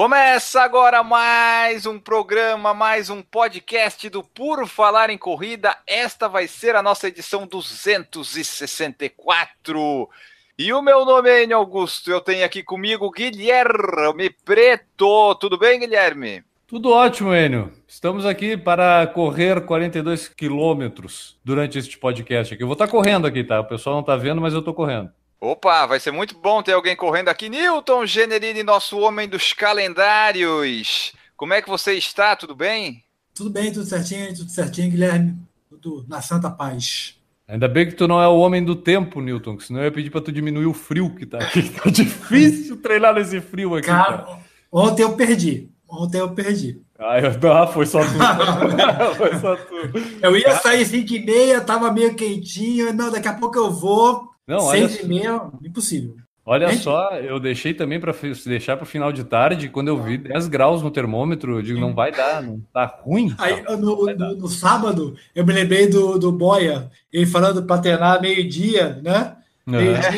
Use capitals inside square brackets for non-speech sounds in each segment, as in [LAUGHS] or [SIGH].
Começa agora mais um programa, mais um podcast do Puro Falar em Corrida. Esta vai ser a nossa edição 264. E o meu nome é Enio Augusto. Eu tenho aqui comigo Guilherme Preto. Tudo bem, Guilherme? Tudo ótimo, Enio. Estamos aqui para correr 42 quilômetros durante este podcast aqui. Eu vou estar correndo aqui, tá? O pessoal não está vendo, mas eu estou correndo. Opa, vai ser muito bom ter alguém correndo aqui. Newton Generini, nosso homem dos calendários. Como é que você está? Tudo bem? Tudo bem, tudo certinho, tudo certinho, Guilherme. Tudo na santa paz. Ainda bem que tu não é o homem do tempo, Newton, que senão eu ia pedir para tu diminuir o frio que tá aqui. [LAUGHS] Tá difícil treinar nesse frio aqui. Cara, cara. ontem eu perdi. Ontem eu perdi. Ah, eu, [LAUGHS] ah foi só tu. [LAUGHS] foi só tu. Eu ia sair 5 e meia, tava meio quentinho. Não, daqui a pouco eu vou. Não, Seis e meia, impossível. Olha Gente? só, eu deixei também para deixar para o final de tarde, quando eu vi 10 graus no termômetro, eu digo, não vai dar, não tá ruim. Aí, no, no, no, sábado, eu me lembrei do, do Boia, ele falando para treinar meio-dia, né? Meio -dia,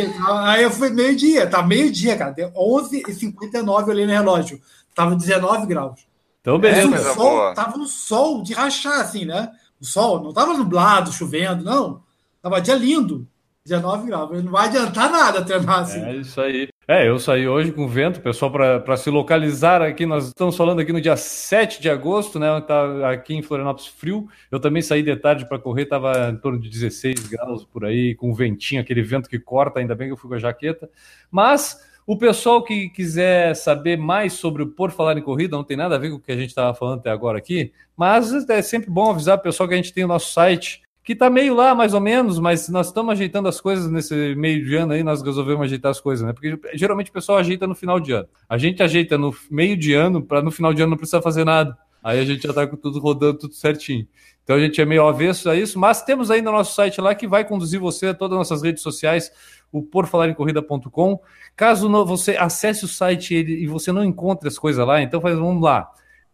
aí eu fui meio-dia, tá meio-dia, cara. Deu 11h59 eu olhei no relógio. Tava 19 graus. Então, beleza. É, sol, tava no sol de rachar, assim, né? O sol não tava nublado, chovendo, não. Tava dia lindo. 19 graus. Não vai adiantar nada treinar assim. É isso aí. É, eu saí hoje com vento, pessoal, para se localizar aqui. Nós estamos falando aqui no dia 7 de agosto, né? Tá aqui em Florianópolis frio. Eu também saí de tarde para correr, estava em torno de 16 graus por aí, com ventinho, aquele vento que corta. Ainda bem que eu fui com a jaqueta. Mas o pessoal que quiser saber mais sobre o Por Falar em Corrida, não tem nada a ver com o que a gente estava falando até agora aqui, mas é sempre bom avisar o pessoal que a gente tem o nosso site que tá meio lá, mais ou menos, mas nós estamos ajeitando as coisas nesse meio de ano aí, nós resolvemos ajeitar as coisas, né? Porque geralmente o pessoal ajeita no final de ano. A gente ajeita no meio de ano, para no final de ano não precisar fazer nada. Aí a gente já tá com tudo rodando, tudo certinho. Então a gente é meio avesso a isso, mas temos ainda o nosso site lá que vai conduzir você a todas as nossas redes sociais, o porfalarencorrida.com. Caso não, você acesse o site e você não encontre as coisas lá, então faz, vamos lá.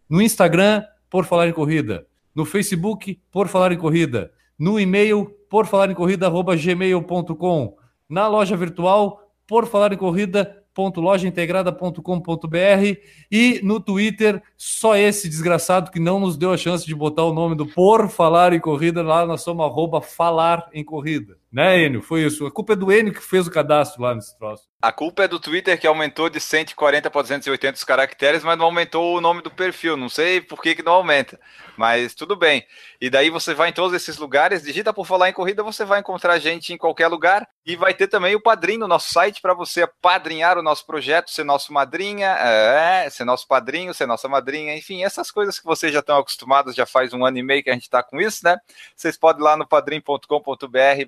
No Instagram, Por Falar em Corrida. No Facebook, Por Falar em Corrida no e-mail por falar em corrida@gmail.com, na loja virtual por falar em corrida lojaintegrada.com.br e no Twitter, só esse desgraçado que não nos deu a chance de botar o nome do Por Falar em Corrida, lá nós somos arroba Falar em Corrida. Né, Enio? Foi isso. A culpa é do Enio que fez o cadastro lá nesse troço. A culpa é do Twitter que aumentou de 140 para 280 os caracteres, mas não aumentou o nome do perfil. Não sei por que, que não aumenta, mas tudo bem. E daí você vai em todos esses lugares, digita por falar em corrida, você vai encontrar gente em qualquer lugar e vai ter também o padrinho no nosso site para você padrinhar o nosso projeto, ser nosso madrinha, é, ser nosso padrinho, ser nossa madrinha, enfim, essas coisas que vocês já estão acostumados, já faz um ano e meio que a gente está com isso, né? Vocês podem ir lá no padrim.com.br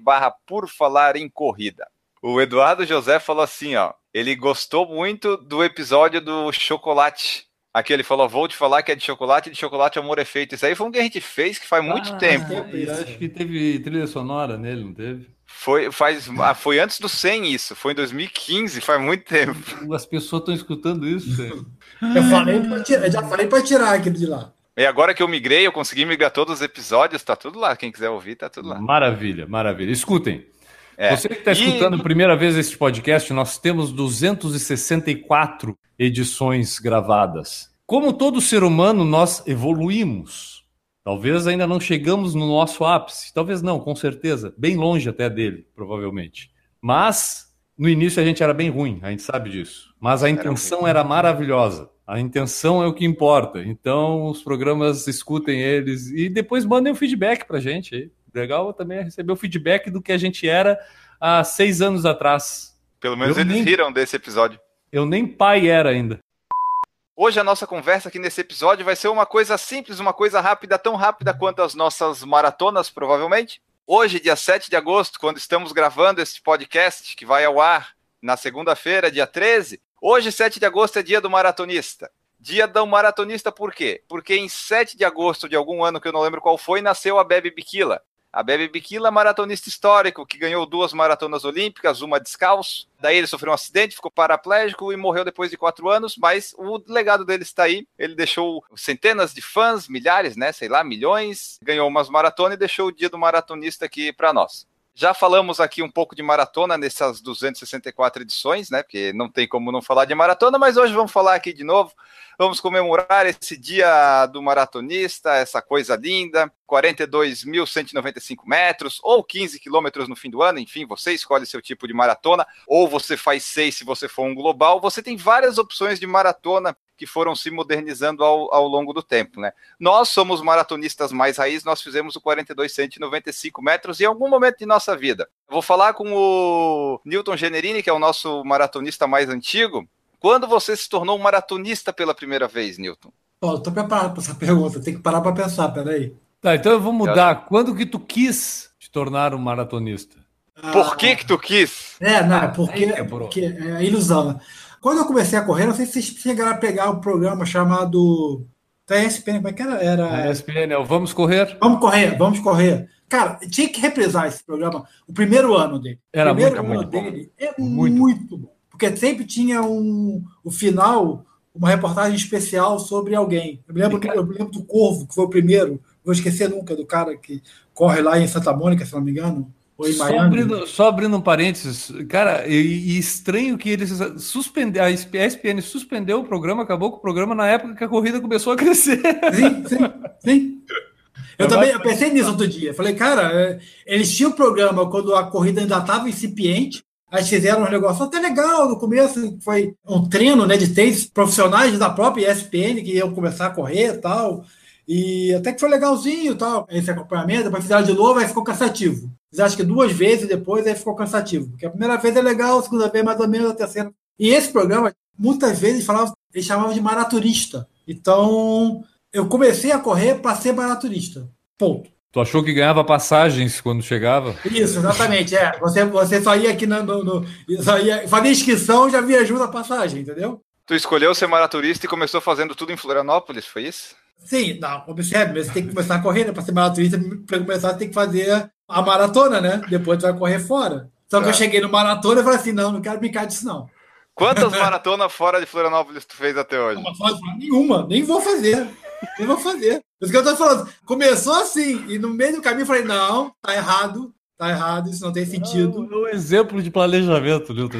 barra por falar em corrida. O Eduardo José falou assim, ó. Ele gostou muito do episódio do chocolate. Aqui ele falou, vou te falar que é de chocolate, de chocolate amor é feito. Isso aí foi um que a gente fez que faz muito ah, tempo. Acho que teve trilha sonora nele, não teve? Foi, faz, ah, foi antes do 100 isso, foi em 2015, faz muito tempo. As pessoas estão escutando isso. eu falei pra tirar, já falei para tirar aquilo de lá. E agora que eu migrei, eu consegui migrar todos os episódios, tá tudo lá. Quem quiser ouvir, tá tudo lá. Maravilha, maravilha. Escutem. É. Você que está escutando e... primeira vez este podcast, nós temos 264 edições gravadas. Como todo ser humano, nós evoluímos. Talvez ainda não chegamos no nosso ápice, talvez não, com certeza, bem longe até dele, provavelmente. Mas no início a gente era bem ruim, a gente sabe disso. Mas a intenção era, era maravilhosa. A intenção é o que importa. Então, os programas escutem eles e depois mandem um feedback para a gente. Aí. Legal também é receber o feedback do que a gente era há seis anos atrás. Pelo menos eu eles nem... riram desse episódio. Eu nem pai era ainda. Hoje a nossa conversa aqui nesse episódio vai ser uma coisa simples, uma coisa rápida, tão rápida quanto as nossas maratonas, provavelmente. Hoje, dia 7 de agosto, quando estamos gravando este podcast, que vai ao ar na segunda-feira, dia 13, Hoje, 7 de agosto, é dia do maratonista. Dia do maratonista por quê? Porque em 7 de agosto de algum ano que eu não lembro qual foi, nasceu a Bebe Bikila. A Bebe Bikila, maratonista histórico, que ganhou duas maratonas olímpicas, uma descalço. Daí ele sofreu um acidente, ficou paraplégico e morreu depois de quatro anos, mas o legado dele está aí. Ele deixou centenas de fãs, milhares, né? Sei lá, milhões. Ganhou umas maratonas e deixou o dia do maratonista aqui para nós. Já falamos aqui um pouco de maratona nessas 264 edições, né? Porque não tem como não falar de maratona, mas hoje vamos falar aqui de novo. Vamos comemorar esse dia do maratonista, essa coisa linda. 42.195 metros, ou 15 quilômetros no fim do ano, enfim, você escolhe seu tipo de maratona, ou você faz seis se você for um global. Você tem várias opções de maratona que foram se modernizando ao, ao longo do tempo, né? Nós somos maratonistas mais raiz, nós fizemos o 42 195 metros em algum momento de nossa vida. Eu vou falar com o Newton Generini, que é o nosso maratonista mais antigo. Quando você se tornou um maratonista pela primeira vez, Newton? Ó, tô preparado para essa pergunta, tem que parar para pensar, peraí. Tá, então eu vou mudar. Quando que tu quis te tornar um maratonista? Por que que tu quis? É, não, é porque, porque é ilusão, né? Quando eu comecei a correr, não sei se vocês chegaram a pegar o um programa chamado. Da ESPN, como é que era? era... A ESPN, é o Vamos Correr? Vamos correr, vamos correr. Cara, tinha que reprisar esse programa, o primeiro ano dele. Era o primeiro muito, ano muito dele é muito, muito bom. Porque sempre tinha um, o final, uma reportagem especial sobre alguém. Eu me lembro, eu me lembro do Corvo, que foi o primeiro. Vou esquecer nunca do cara que corre lá em Santa Mônica, se não me engano. Só abrindo, só abrindo, um parênteses, cara, e, e estranho que eles suspenderam, a ESPN suspendeu o programa, acabou com o programa na época que a corrida começou a crescer. Sim, sim, sim. Eu é também eu pensei nisso outro dia. Falei, cara, é, eles tinham o programa quando a corrida ainda estava incipiente, aí fizeram um negócio até legal no começo, foi um treino né, de três profissionais da própria ESPN que iam começar a correr e tal. E até que foi legalzinho tal, esse acompanhamento, depois fizeram de novo, aí ficou cansativo. Fiz acho que duas vezes depois, aí ficou cansativo. Porque a primeira vez é legal, a segunda vez mais ou menos, a terceira. E esse programa, muitas vezes, falava, eles chamavam de maraturista. Então, eu comecei a correr para ser maraturista. Ponto. Tu achou que ganhava passagens quando chegava? Isso, exatamente. É. Você, você só ia aqui no. no, no só ia, fazia inscrição já viajou na passagem, entendeu? Tu escolheu ser maraturista e começou fazendo tudo em Florianópolis, foi isso? Sim, não, observe, mas você tem que começar a correr, né? Para ser maratonista, para começar, você tem que fazer a maratona, né? Depois você vai correr fora. Só que eu tá. cheguei no maratona e falei assim: não, não quero brincar disso, não. Quantas [LAUGHS] maratonas fora de Florianópolis tu fez até hoje? Não, nenhuma, nem vou fazer. Nem vou fazer. Isso que eu tô falando. Começou assim, e no meio do caminho eu falei: não, tá errado, Tá errado, isso não tem sentido. É um exemplo de planejamento, Nilton.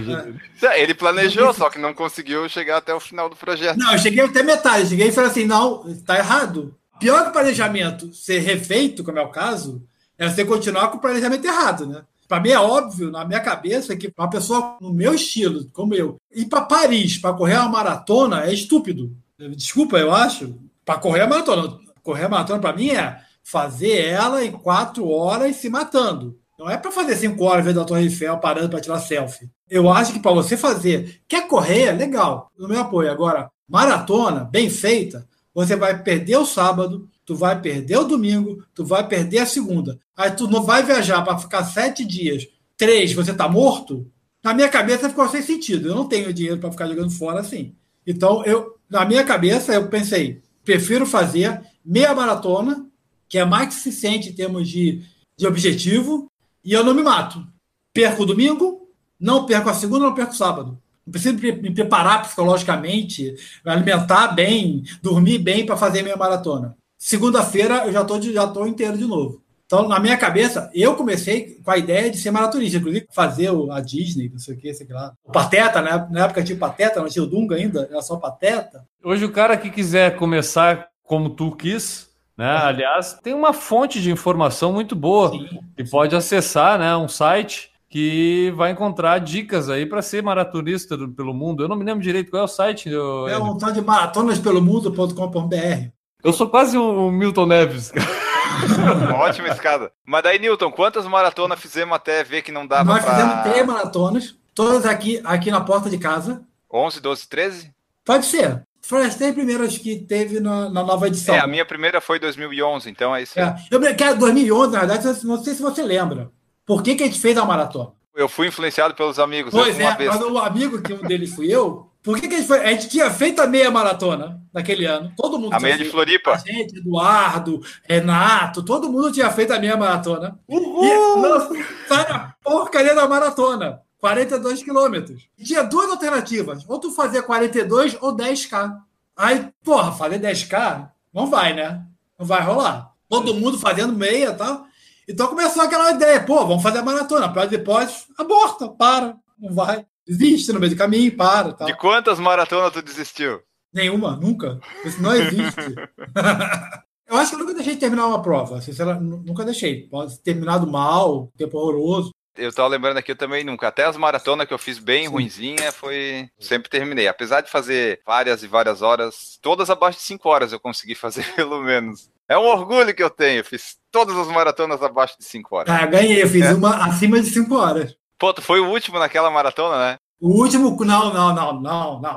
É. Ele planejou, só que não conseguiu chegar até o final do projeto. Não, eu cheguei até metade. Cheguei e falei assim: não, tá errado. Pior que o planejamento ser refeito, como é o caso, é você continuar com o planejamento errado, né? Para mim é óbvio, na minha cabeça, que uma pessoa no meu estilo, como eu, ir para Paris para correr uma maratona é estúpido. Desculpa, eu acho. Para correr a maratona. Correr a maratona, para mim, é fazer ela em quatro horas se matando. Não é para fazer cinco horas vendo a Torre Eiffel parando para tirar selfie. Eu acho que para você fazer, quer correr, legal, no meu apoio. Agora, maratona, bem feita, você vai perder o sábado, tu vai perder o domingo, tu vai perder a segunda. Aí tu não vai viajar para ficar sete dias, três, você tá morto. Na minha cabeça ficou sem sentido. Eu não tenho dinheiro para ficar jogando fora assim. Então, eu, na minha cabeça, eu pensei, prefiro fazer meia maratona, que é mais que suficiente em termos de, de objetivo, e eu não me mato. Perco o domingo, não perco a segunda, não perco o sábado. Não preciso me preparar psicologicamente, alimentar bem, dormir bem para fazer minha maratona. Segunda-feira eu já estou já tô inteiro de novo. Então, na minha cabeça, eu comecei com a ideia de ser maratonista, inclusive fazer a Disney, não sei o que, sei lá. O Pateta, né? Na época tinha Pateta, não tinha o Dunga ainda, era só Pateta. Hoje o cara que quiser começar como tu quis, né? É. Aliás, tem uma fonte de informação muito boa sim, que sim. pode acessar, né? Um site que vai encontrar dicas aí para ser maratonista do, pelo mundo. Eu não me lembro direito qual é o site. Eu, é um tal de maratonaspelomundo.com.br. Eu sou quase um Milton Neves. [LAUGHS] Ótima escada. Mas daí, Newton, quantas maratonas fizemos até ver que não dava Nós pra... fizemos três maratonas, todas aqui, aqui na porta de casa. 11, 12, 13? Pode ser. As três primeiras que teve na, na, nova edição. É, a minha primeira foi 2011, então é isso. É. Eu, que é 2011, na verdade, não sei se você lembra. Por que, que a gente fez a maratona? Eu fui influenciado pelos amigos. Pois é, mas o amigo que um deles fui eu, Por que, que a, gente foi? a gente tinha feito a meia maratona naquele ano. Todo mundo. A meia de Floripa. A gente, Eduardo, Renato, todo mundo tinha feito a meia maratona. Uhul! E lançaram a porcaria da maratona. 42 quilômetros. Tinha duas alternativas. Ou tu fazia 42 ou 10K. Aí, porra, fazer 10K não vai, né? Não vai rolar. Todo mundo fazendo meia e tal. Então começou aquela ideia, pô, vamos fazer a maratona. Para depois, aborta, para, não vai. Desiste no meio do caminho, para. Tal. De quantas maratonas tu desistiu? Nenhuma, nunca. Isso não existe. [LAUGHS] eu acho que eu nunca deixei de terminar uma prova. Sinceramente, nunca deixei. Pode ter terminado mal, tempo horroroso. Eu tava lembrando aqui, eu também nunca. Até as maratonas que eu fiz bem Sim. ruinzinha, foi. Sempre terminei. Apesar de fazer várias e várias horas, todas abaixo de 5 horas eu consegui fazer, [LAUGHS] pelo menos. É um orgulho que eu tenho. Fiz todas as maratonas abaixo de 5 horas. Ah, ganhei. Eu fiz é. uma acima de 5 horas. Pô, tu foi o último naquela maratona, né? O último. Não, não, não, não, não.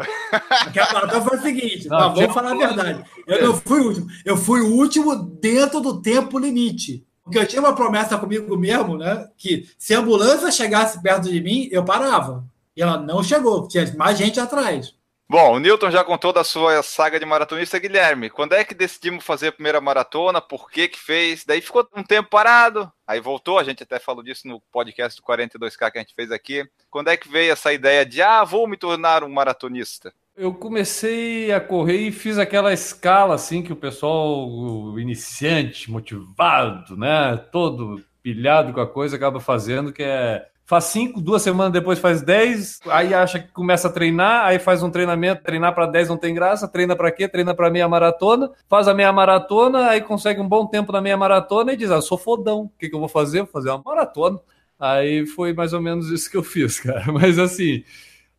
Aquela maratona foi o seguinte. Não, não vamos falar a verdade. Eu não fui o último. Eu fui o último dentro do tempo limite. Porque eu tinha uma promessa comigo mesmo, né? Que se a ambulância chegasse perto de mim, eu parava. E ela não chegou, tinha mais gente atrás. Bom, o Newton já contou da sua saga de maratonista, Guilherme. Quando é que decidimos fazer a primeira maratona? Por que que fez? Daí ficou um tempo parado, aí voltou, a gente até falou disso no podcast do 42K que a gente fez aqui. Quando é que veio essa ideia de, ah, vou me tornar um maratonista? Eu comecei a correr e fiz aquela escala assim que o pessoal o iniciante, motivado, né, todo pilhado com a coisa acaba fazendo, que é faz cinco, duas semanas depois faz dez, aí acha que começa a treinar, aí faz um treinamento, treinar para dez não tem graça, treina para quê? Treina para meia maratona, faz a meia maratona, aí consegue um bom tempo na meia maratona e diz: "Ah, sou fodão, o que, que eu vou fazer? Vou fazer uma maratona". Aí foi mais ou menos isso que eu fiz, [LAUGHS] cara. Mas assim,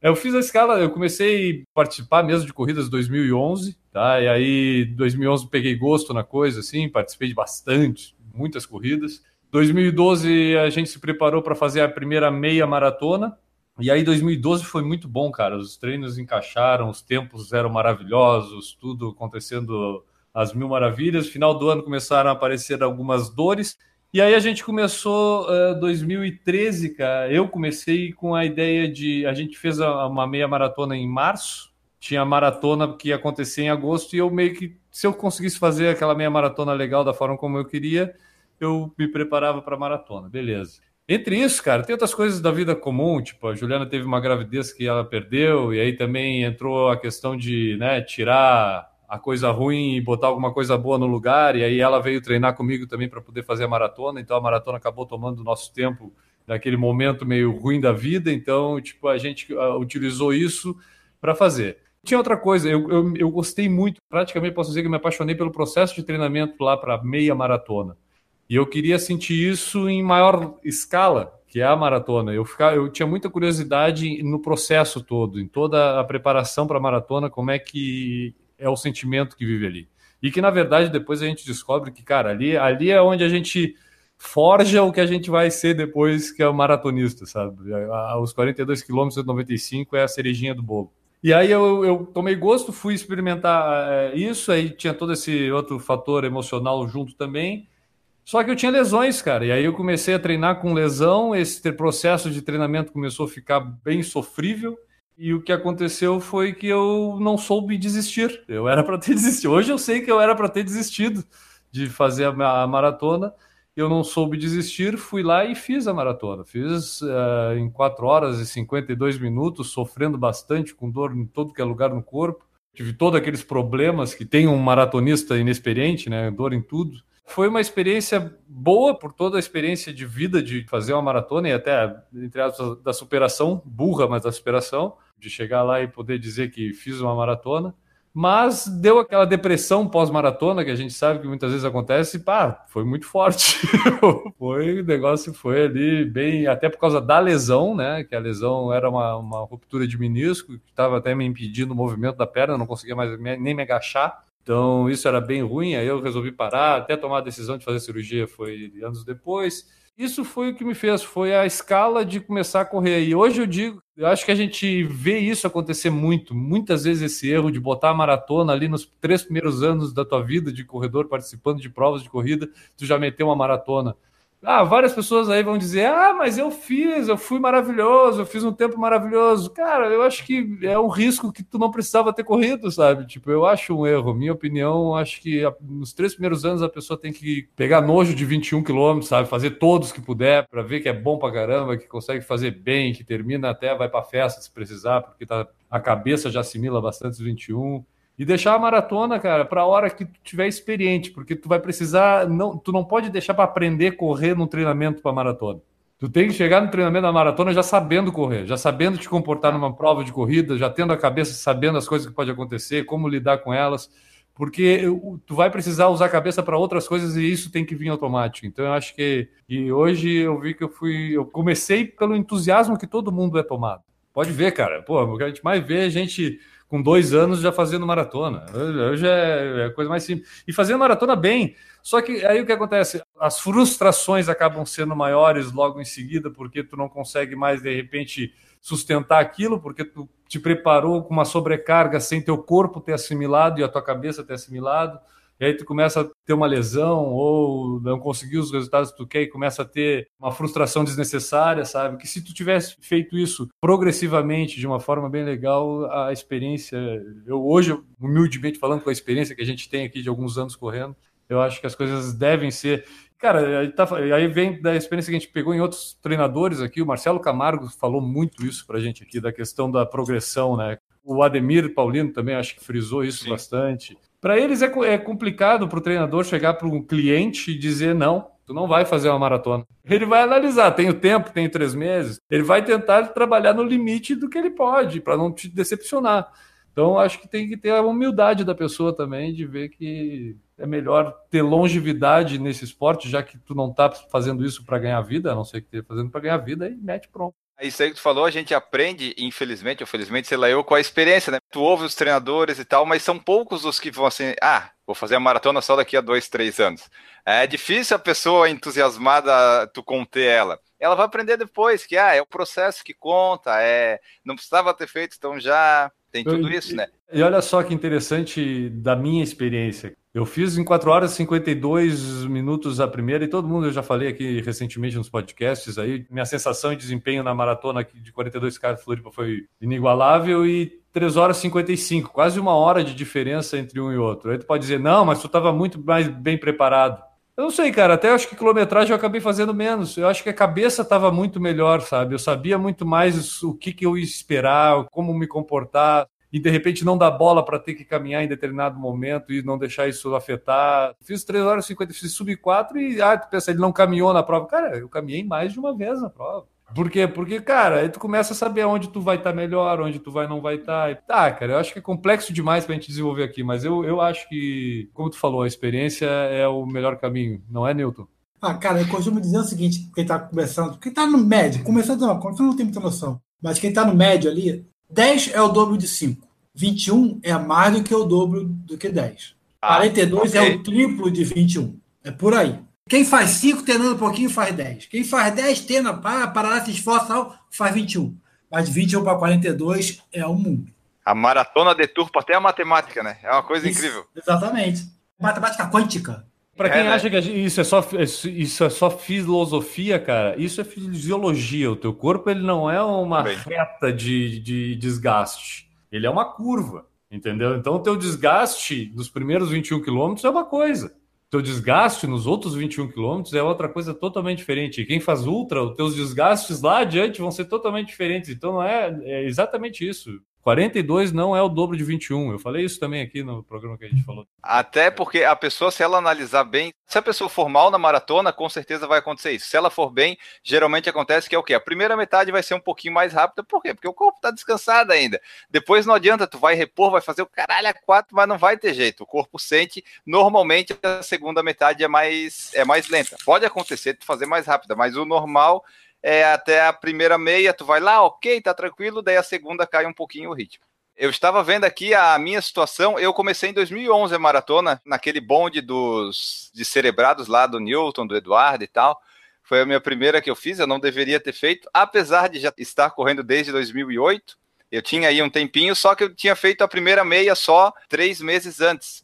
eu fiz a escala, eu comecei a participar mesmo de corridas em 2011, tá? E aí, 2011 peguei gosto na coisa, assim, participei de bastante, muitas corridas. 2012 a gente se preparou para fazer a primeira meia maratona. E aí 2012 foi muito bom, cara. Os treinos encaixaram, os tempos eram maravilhosos, tudo acontecendo às mil maravilhas. Final do ano começaram a aparecer algumas dores. E aí a gente começou uh, 2013, cara. Eu comecei com a ideia de. A gente fez a, uma meia maratona em março. Tinha a maratona que ia acontecer em agosto, e eu meio que, se eu conseguisse fazer aquela meia maratona legal da forma como eu queria, eu me preparava para a maratona. Beleza. Entre isso, cara, tem outras coisas da vida comum, tipo, a Juliana teve uma gravidez que ela perdeu, e aí também entrou a questão de né, tirar a coisa ruim e botar alguma coisa boa no lugar. E aí ela veio treinar comigo também para poder fazer a maratona. Então a maratona acabou tomando o nosso tempo naquele momento meio ruim da vida. Então, tipo, a gente uh, utilizou isso para fazer. Tinha outra coisa, eu, eu, eu, gostei muito, praticamente posso dizer que me apaixonei pelo processo de treinamento lá para meia maratona. E eu queria sentir isso em maior escala, que é a maratona. Eu, ficava, eu tinha muita curiosidade no processo todo, em toda a preparação para a maratona, como é que é o sentimento que vive ali. E que, na verdade, depois a gente descobre que, cara, ali, ali é onde a gente forja o que a gente vai ser depois que é maratonista, sabe? Os 42 quilômetros de 95 é a cerejinha do bolo. E aí eu, eu tomei gosto, fui experimentar é, isso, aí tinha todo esse outro fator emocional junto também. Só que eu tinha lesões, cara, e aí eu comecei a treinar com lesão, esse processo de treinamento começou a ficar bem sofrível, e o que aconteceu foi que eu não soube desistir. Eu era para ter [LAUGHS] desistido. Hoje eu sei que eu era para ter desistido de fazer a maratona. Eu não soube desistir, fui lá e fiz a maratona. Fiz uh, em 4 horas e 52 minutos, sofrendo bastante, com dor em todo que é lugar no corpo. Tive todos aqueles problemas que tem um maratonista inexperiente, né? Dor em tudo. Foi uma experiência boa por toda a experiência de vida de fazer uma maratona e até, entre aspas, da superação, burra, mas da superação, de chegar lá e poder dizer que fiz uma maratona. Mas deu aquela depressão pós-maratona que a gente sabe que muitas vezes acontece, e pá, foi muito forte. [LAUGHS] foi, o negócio foi ali bem, até por causa da lesão, né? Que a lesão era uma, uma ruptura de menisco, que estava até me impedindo o movimento da perna, não conseguia mais nem me agachar. Então, isso era bem ruim, aí eu resolvi parar, até tomar a decisão de fazer cirurgia foi anos depois. Isso foi o que me fez, foi a escala de começar a correr. E hoje eu digo, eu acho que a gente vê isso acontecer muito, muitas vezes esse erro de botar a maratona ali nos três primeiros anos da tua vida de corredor, participando de provas de corrida, tu já meteu uma maratona. Ah, várias pessoas aí vão dizer: ah, mas eu fiz, eu fui maravilhoso, eu fiz um tempo maravilhoso. Cara, eu acho que é um risco que tu não precisava ter corrido, sabe? Tipo, eu acho um erro. Minha opinião, acho que nos três primeiros anos a pessoa tem que pegar nojo de 21 quilômetros, sabe? Fazer todos que puder, para ver que é bom pra caramba, que consegue fazer bem, que termina até, vai pra festa se precisar, porque tá, a cabeça já assimila bastante os 21 e deixar a maratona, cara, para a hora que tu tiver experiente, porque tu vai precisar, não, tu não pode deixar para aprender a correr no treinamento para maratona. Tu tem que chegar no treinamento da maratona já sabendo correr, já sabendo te comportar numa prova de corrida, já tendo a cabeça sabendo as coisas que pode acontecer, como lidar com elas, porque tu vai precisar usar a cabeça para outras coisas e isso tem que vir automático. Então eu acho que e hoje eu vi que eu fui, eu comecei pelo entusiasmo que todo mundo é tomado. Pode ver, cara. Pô, o que a gente mais vê é gente com dois anos já fazendo maratona. Hoje é, é coisa mais simples. E fazendo maratona bem. Só que aí o que acontece? As frustrações acabam sendo maiores logo em seguida, porque tu não consegue mais, de repente, sustentar aquilo, porque tu te preparou com uma sobrecarga sem teu corpo ter assimilado e a tua cabeça ter assimilado e aí tu começa ter uma lesão ou não conseguir os resultados que tu quer e começa a ter uma frustração desnecessária, sabe? Que se tu tivesse feito isso progressivamente, de uma forma bem legal, a experiência, eu hoje, humildemente falando com a experiência que a gente tem aqui de alguns anos correndo, eu acho que as coisas devem ser Cara, aí, tá, aí, vem da experiência que a gente pegou em outros treinadores aqui. O Marcelo Camargo falou muito isso para a gente aqui, da questão da progressão, né? O Ademir Paulino também acho que frisou isso Sim. bastante. Para eles é, é complicado para o treinador chegar para um cliente e dizer não, tu não vai fazer uma maratona. Ele vai analisar, tem o tempo, tem três meses. Ele vai tentar trabalhar no limite do que ele pode, para não te decepcionar. Então, acho que tem que ter a humildade da pessoa também de ver que é melhor ter longevidade nesse esporte, já que tu não está fazendo isso para ganhar vida, a não ser que esteja fazendo para ganhar vida, e mete pronto. Isso aí que tu falou, a gente aprende, infelizmente, ou felizmente, sei lá, eu, com a experiência, né? Tu ouve os treinadores e tal, mas são poucos os que vão assim, ah, vou fazer a maratona só daqui a dois, três anos. É difícil a pessoa entusiasmada, tu conter ela. Ela vai aprender depois que, ah, é o processo que conta, é, não precisava ter feito, então já tem tudo isso, né? E olha só que interessante da minha experiência. Eu fiz em 4 horas e 52 minutos a primeira, e todo mundo, eu já falei aqui recentemente nos podcasts aí, minha sensação de desempenho na maratona de 42K Floripa foi inigualável e 3 horas e 55, quase uma hora de diferença entre um e outro. Aí tu pode dizer, não, mas tu estava muito mais bem preparado. Eu não sei, cara, até acho que quilometragem eu acabei fazendo menos. Eu acho que a cabeça estava muito melhor, sabe? Eu sabia muito mais o que, que eu ia esperar, como me comportar e de repente não dá bola para ter que caminhar em determinado momento e não deixar isso afetar. Fiz 3 horas e 50, fiz sub 4 e ah, tu pensa, ele não caminhou na prova. Cara, eu caminhei mais de uma vez na prova. Por quê? Porque, cara, aí tu começa a saber onde tu vai estar tá melhor, onde tu vai não vai estar. Tá. Tá, cara, eu acho que é complexo demais pra gente desenvolver aqui, mas eu, eu acho que, como tu falou, a experiência é o melhor caminho, não é, Newton? Ah, cara, eu costumo dizer o seguinte, quem tá começando, quem tá no médio, começando não, começando não tem muita noção, mas quem tá no médio ali, 10 é o dobro de 5. 21 é mais do que o dobro do que 10. Ah, 42 okay. é o triplo de 21. É por aí. Quem faz 5 treinando um pouquinho faz 10. Quem faz 10 treina para, para se esforça, faz 21. Mas de 21 para 42 é o mundo. A maratona deturpa até a matemática, né? É uma coisa isso, incrível. Exatamente. Matemática quântica. Para quem é, né? acha que isso é, só, isso é só filosofia, cara, isso é fisiologia. O teu corpo ele não é uma Bem. reta de, de desgaste. Ele é uma curva, entendeu? Então, o teu desgaste nos primeiros 21 quilômetros é uma coisa. Teu desgaste nos outros 21 quilômetros é outra coisa totalmente diferente. E quem faz ultra, os teus desgastes lá adiante vão ser totalmente diferentes. Então, não é, é exatamente isso. 42 não é o dobro de 21. Eu falei isso também aqui no programa que a gente falou. Até porque a pessoa, se ela analisar bem, se a pessoa for mal na maratona, com certeza vai acontecer isso. Se ela for bem, geralmente acontece que é o quê? A primeira metade vai ser um pouquinho mais rápida. Por quê? Porque o corpo está descansado ainda. Depois não adianta, tu vai repor, vai fazer o caralho a quatro, mas não vai ter jeito. O corpo sente. Normalmente a segunda metade é mais, é mais lenta. Pode acontecer tu fazer mais rápida, mas o normal é, até a primeira meia, tu vai lá, ok, tá tranquilo, daí a segunda cai um pouquinho o ritmo. Eu estava vendo aqui a minha situação. Eu comecei em 2011 a maratona, naquele bonde dos cerebrados lá do Newton, do Eduardo e tal. Foi a minha primeira que eu fiz, eu não deveria ter feito, apesar de já estar correndo desde 2008. Eu tinha aí um tempinho, só que eu tinha feito a primeira meia só três meses antes.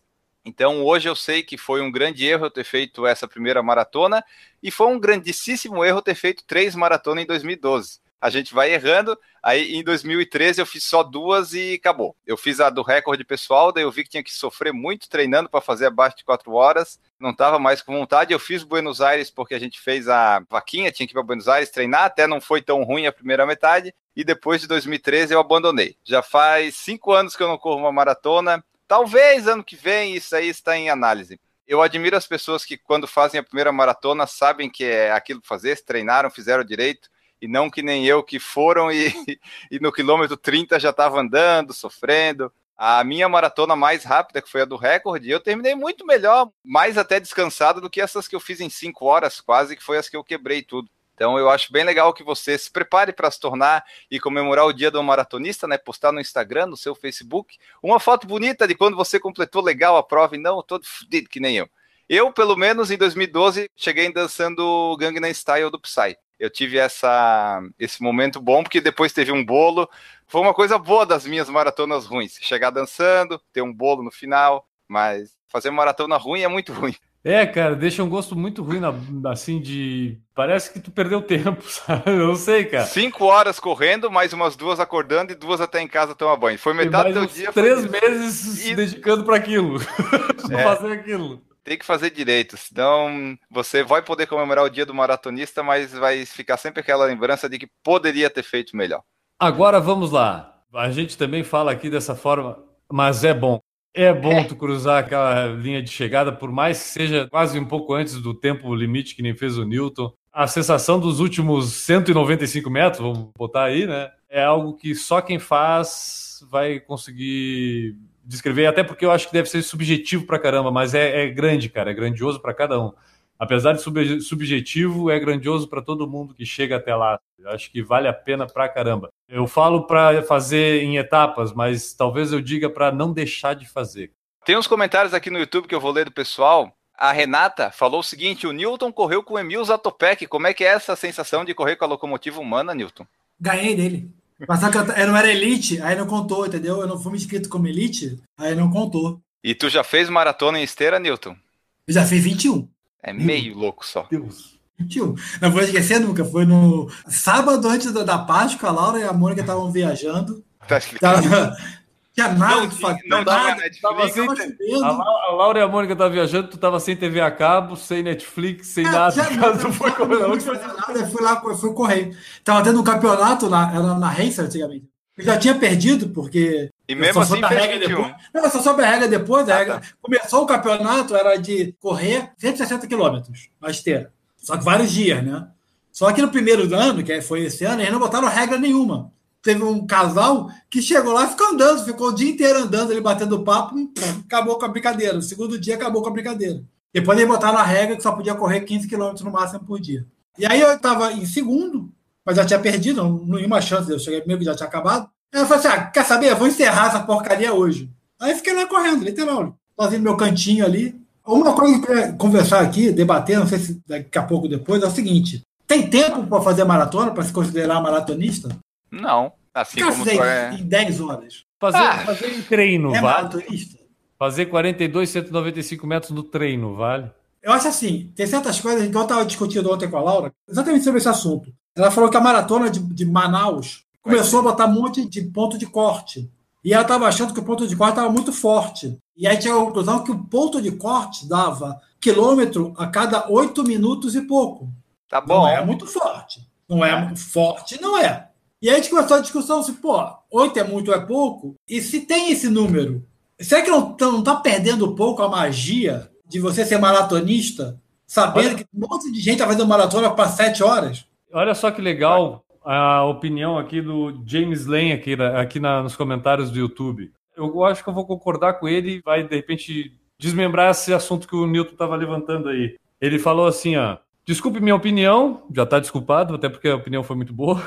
Então hoje eu sei que foi um grande erro eu ter feito essa primeira maratona e foi um grandíssimo erro ter feito três maratonas em 2012 a gente vai errando. Aí em 2013 eu fiz só duas e acabou. Eu fiz a do recorde pessoal, daí eu vi que tinha que sofrer muito treinando para fazer abaixo de quatro horas. Não estava mais com vontade. Eu fiz Buenos Aires porque a gente fez a vaquinha, tinha que ir para Buenos Aires treinar. Até não foi tão ruim a primeira metade. E depois de 2013 eu abandonei. Já faz cinco anos que eu não corro uma maratona. Talvez ano que vem isso aí está em análise. Eu admiro as pessoas que, quando fazem a primeira maratona, sabem que é aquilo que fazer, treinaram, fizeram direito e não que nem eu que foram e, [LAUGHS] e no quilômetro 30 já estava andando, sofrendo. A minha maratona mais rápida, que foi a do recorde, eu terminei muito melhor, mais até descansado do que essas que eu fiz em 5 horas, quase, que foi as que eu quebrei tudo. Então eu acho bem legal que você se prepare para se tornar e comemorar o dia do maratonista, né? Postar no Instagram, no seu Facebook, uma foto bonita de quando você completou legal a prova e não todo fudido que nem eu. Eu, pelo menos em 2012, cheguei dançando Gangnam Style do Psy eu tive essa, esse momento bom, porque depois teve um bolo. Foi uma coisa boa das minhas maratonas ruins. Chegar dançando, ter um bolo no final, mas fazer maratona ruim é muito [LAUGHS] ruim. É, cara, deixa um gosto muito ruim, assim, de. Parece que tu perdeu tempo, [LAUGHS] sabe? Eu não sei, cara. Cinco horas correndo, mais umas duas acordando e duas até em casa tomar banho. Foi metade do dia. Três meses e... se dedicando para aquilo. [LAUGHS] É. fazer aquilo tem que fazer direito, senão você vai poder comemorar o dia do maratonista, mas vai ficar sempre aquela lembrança de que poderia ter feito melhor. Agora vamos lá. A gente também fala aqui dessa forma, mas é bom. É bom é. tu cruzar aquela linha de chegada, por mais que seja quase um pouco antes do tempo limite que nem fez o Newton. A sensação dos últimos 195 metros, vamos botar aí, né? É algo que só quem faz vai conseguir descrever, até porque eu acho que deve ser subjetivo pra caramba, mas é, é grande, cara, é grandioso para cada um. Apesar de sub, subjetivo, é grandioso para todo mundo que chega até lá. Eu acho que vale a pena pra caramba. Eu falo para fazer em etapas, mas talvez eu diga para não deixar de fazer. Tem uns comentários aqui no YouTube que eu vou ler do pessoal. A Renata falou o seguinte: o Newton correu com o Emil Zatopek. Como é que é essa sensação de correr com a locomotiva humana, Newton? Ganhei dele. Mas só que eu, não era elite, aí não contou, entendeu? Eu não fui inscrito como elite, aí não contou. E tu já fez maratona em esteira, Newton? Eu já fiz 21. É meio louco só. Deus. 21. Não vou esquecer nunca. Foi no sábado antes da, da Páscoa, a Laura e a Mônica estavam viajando. Tá explicado [LAUGHS] tinha nada que fazer. Não nada, tava sem, a, a Laura e a Mônica estavam viajando, tu tava sem TV a cabo, sem Netflix, sem é, nada. Já, não, não, foi correr, não, foi nada, eu fui lá, fui correr. Tava tendo um campeonato na, era na Racer antigamente. Eu já tinha perdido, porque. E mesmo assim, regra depois. Não, só soube a regra depois. A ah, regra... Tá. Começou o campeonato, era de correr 160 quilômetros na esteira. Só que vários dias, né? Só que no primeiro ano, que foi esse ano, eles não botaram regra nenhuma teve um casal que chegou lá e ficou andando, ficou o dia inteiro andando, ele batendo papo, acabou com a brincadeira. No segundo dia acabou com a brincadeira. Depois eles botaram a regra que só podia correr 15 km no máximo por dia. E aí eu estava em segundo, mas já tinha perdido, não, não tinha uma chance, eu cheguei primeiro que já tinha acabado. Aí eu falei assim: ah, quer saber? Eu vou encerrar essa porcaria hoje. Aí fiquei lá correndo, literal, fazendo meu cantinho ali. Uma coisa que eu queria conversar aqui, debater, não sei se daqui a pouco depois, é o seguinte: tem tempo para fazer maratona, para se considerar maratonista? Não. Assim como tu é... em 10 horas. Fazer, ah, fazer em treino, é vale? Fazer 42, 195 metros no treino, vale? Eu acho assim, tem certas coisas, igual eu estava discutindo ontem com a Laura, exatamente sobre esse assunto. Ela falou que a maratona de, de Manaus começou a botar um monte de ponto de corte. E ela estava achando que o ponto de corte estava muito forte. E aí tinha a conclusão que o ponto de corte dava quilômetro a cada oito minutos e pouco. Tá bom. Não é muito forte. Não é forte, não é. E aí a gente começou a discussão se, pô, oito é muito ou é pouco? E se tem esse número, será que não, não tá perdendo um pouco a magia de você ser maratonista, sabendo Olha... que um monte de gente tá fazendo maratona para sete horas? Olha só que legal a opinião aqui do James Lane aqui, aqui na, nos comentários do YouTube. Eu acho que eu vou concordar com ele e vai, de repente, desmembrar esse assunto que o Newton estava levantando aí. Ele falou assim, ó, Desculpe minha opinião, já está desculpado, até porque a opinião foi muito boa.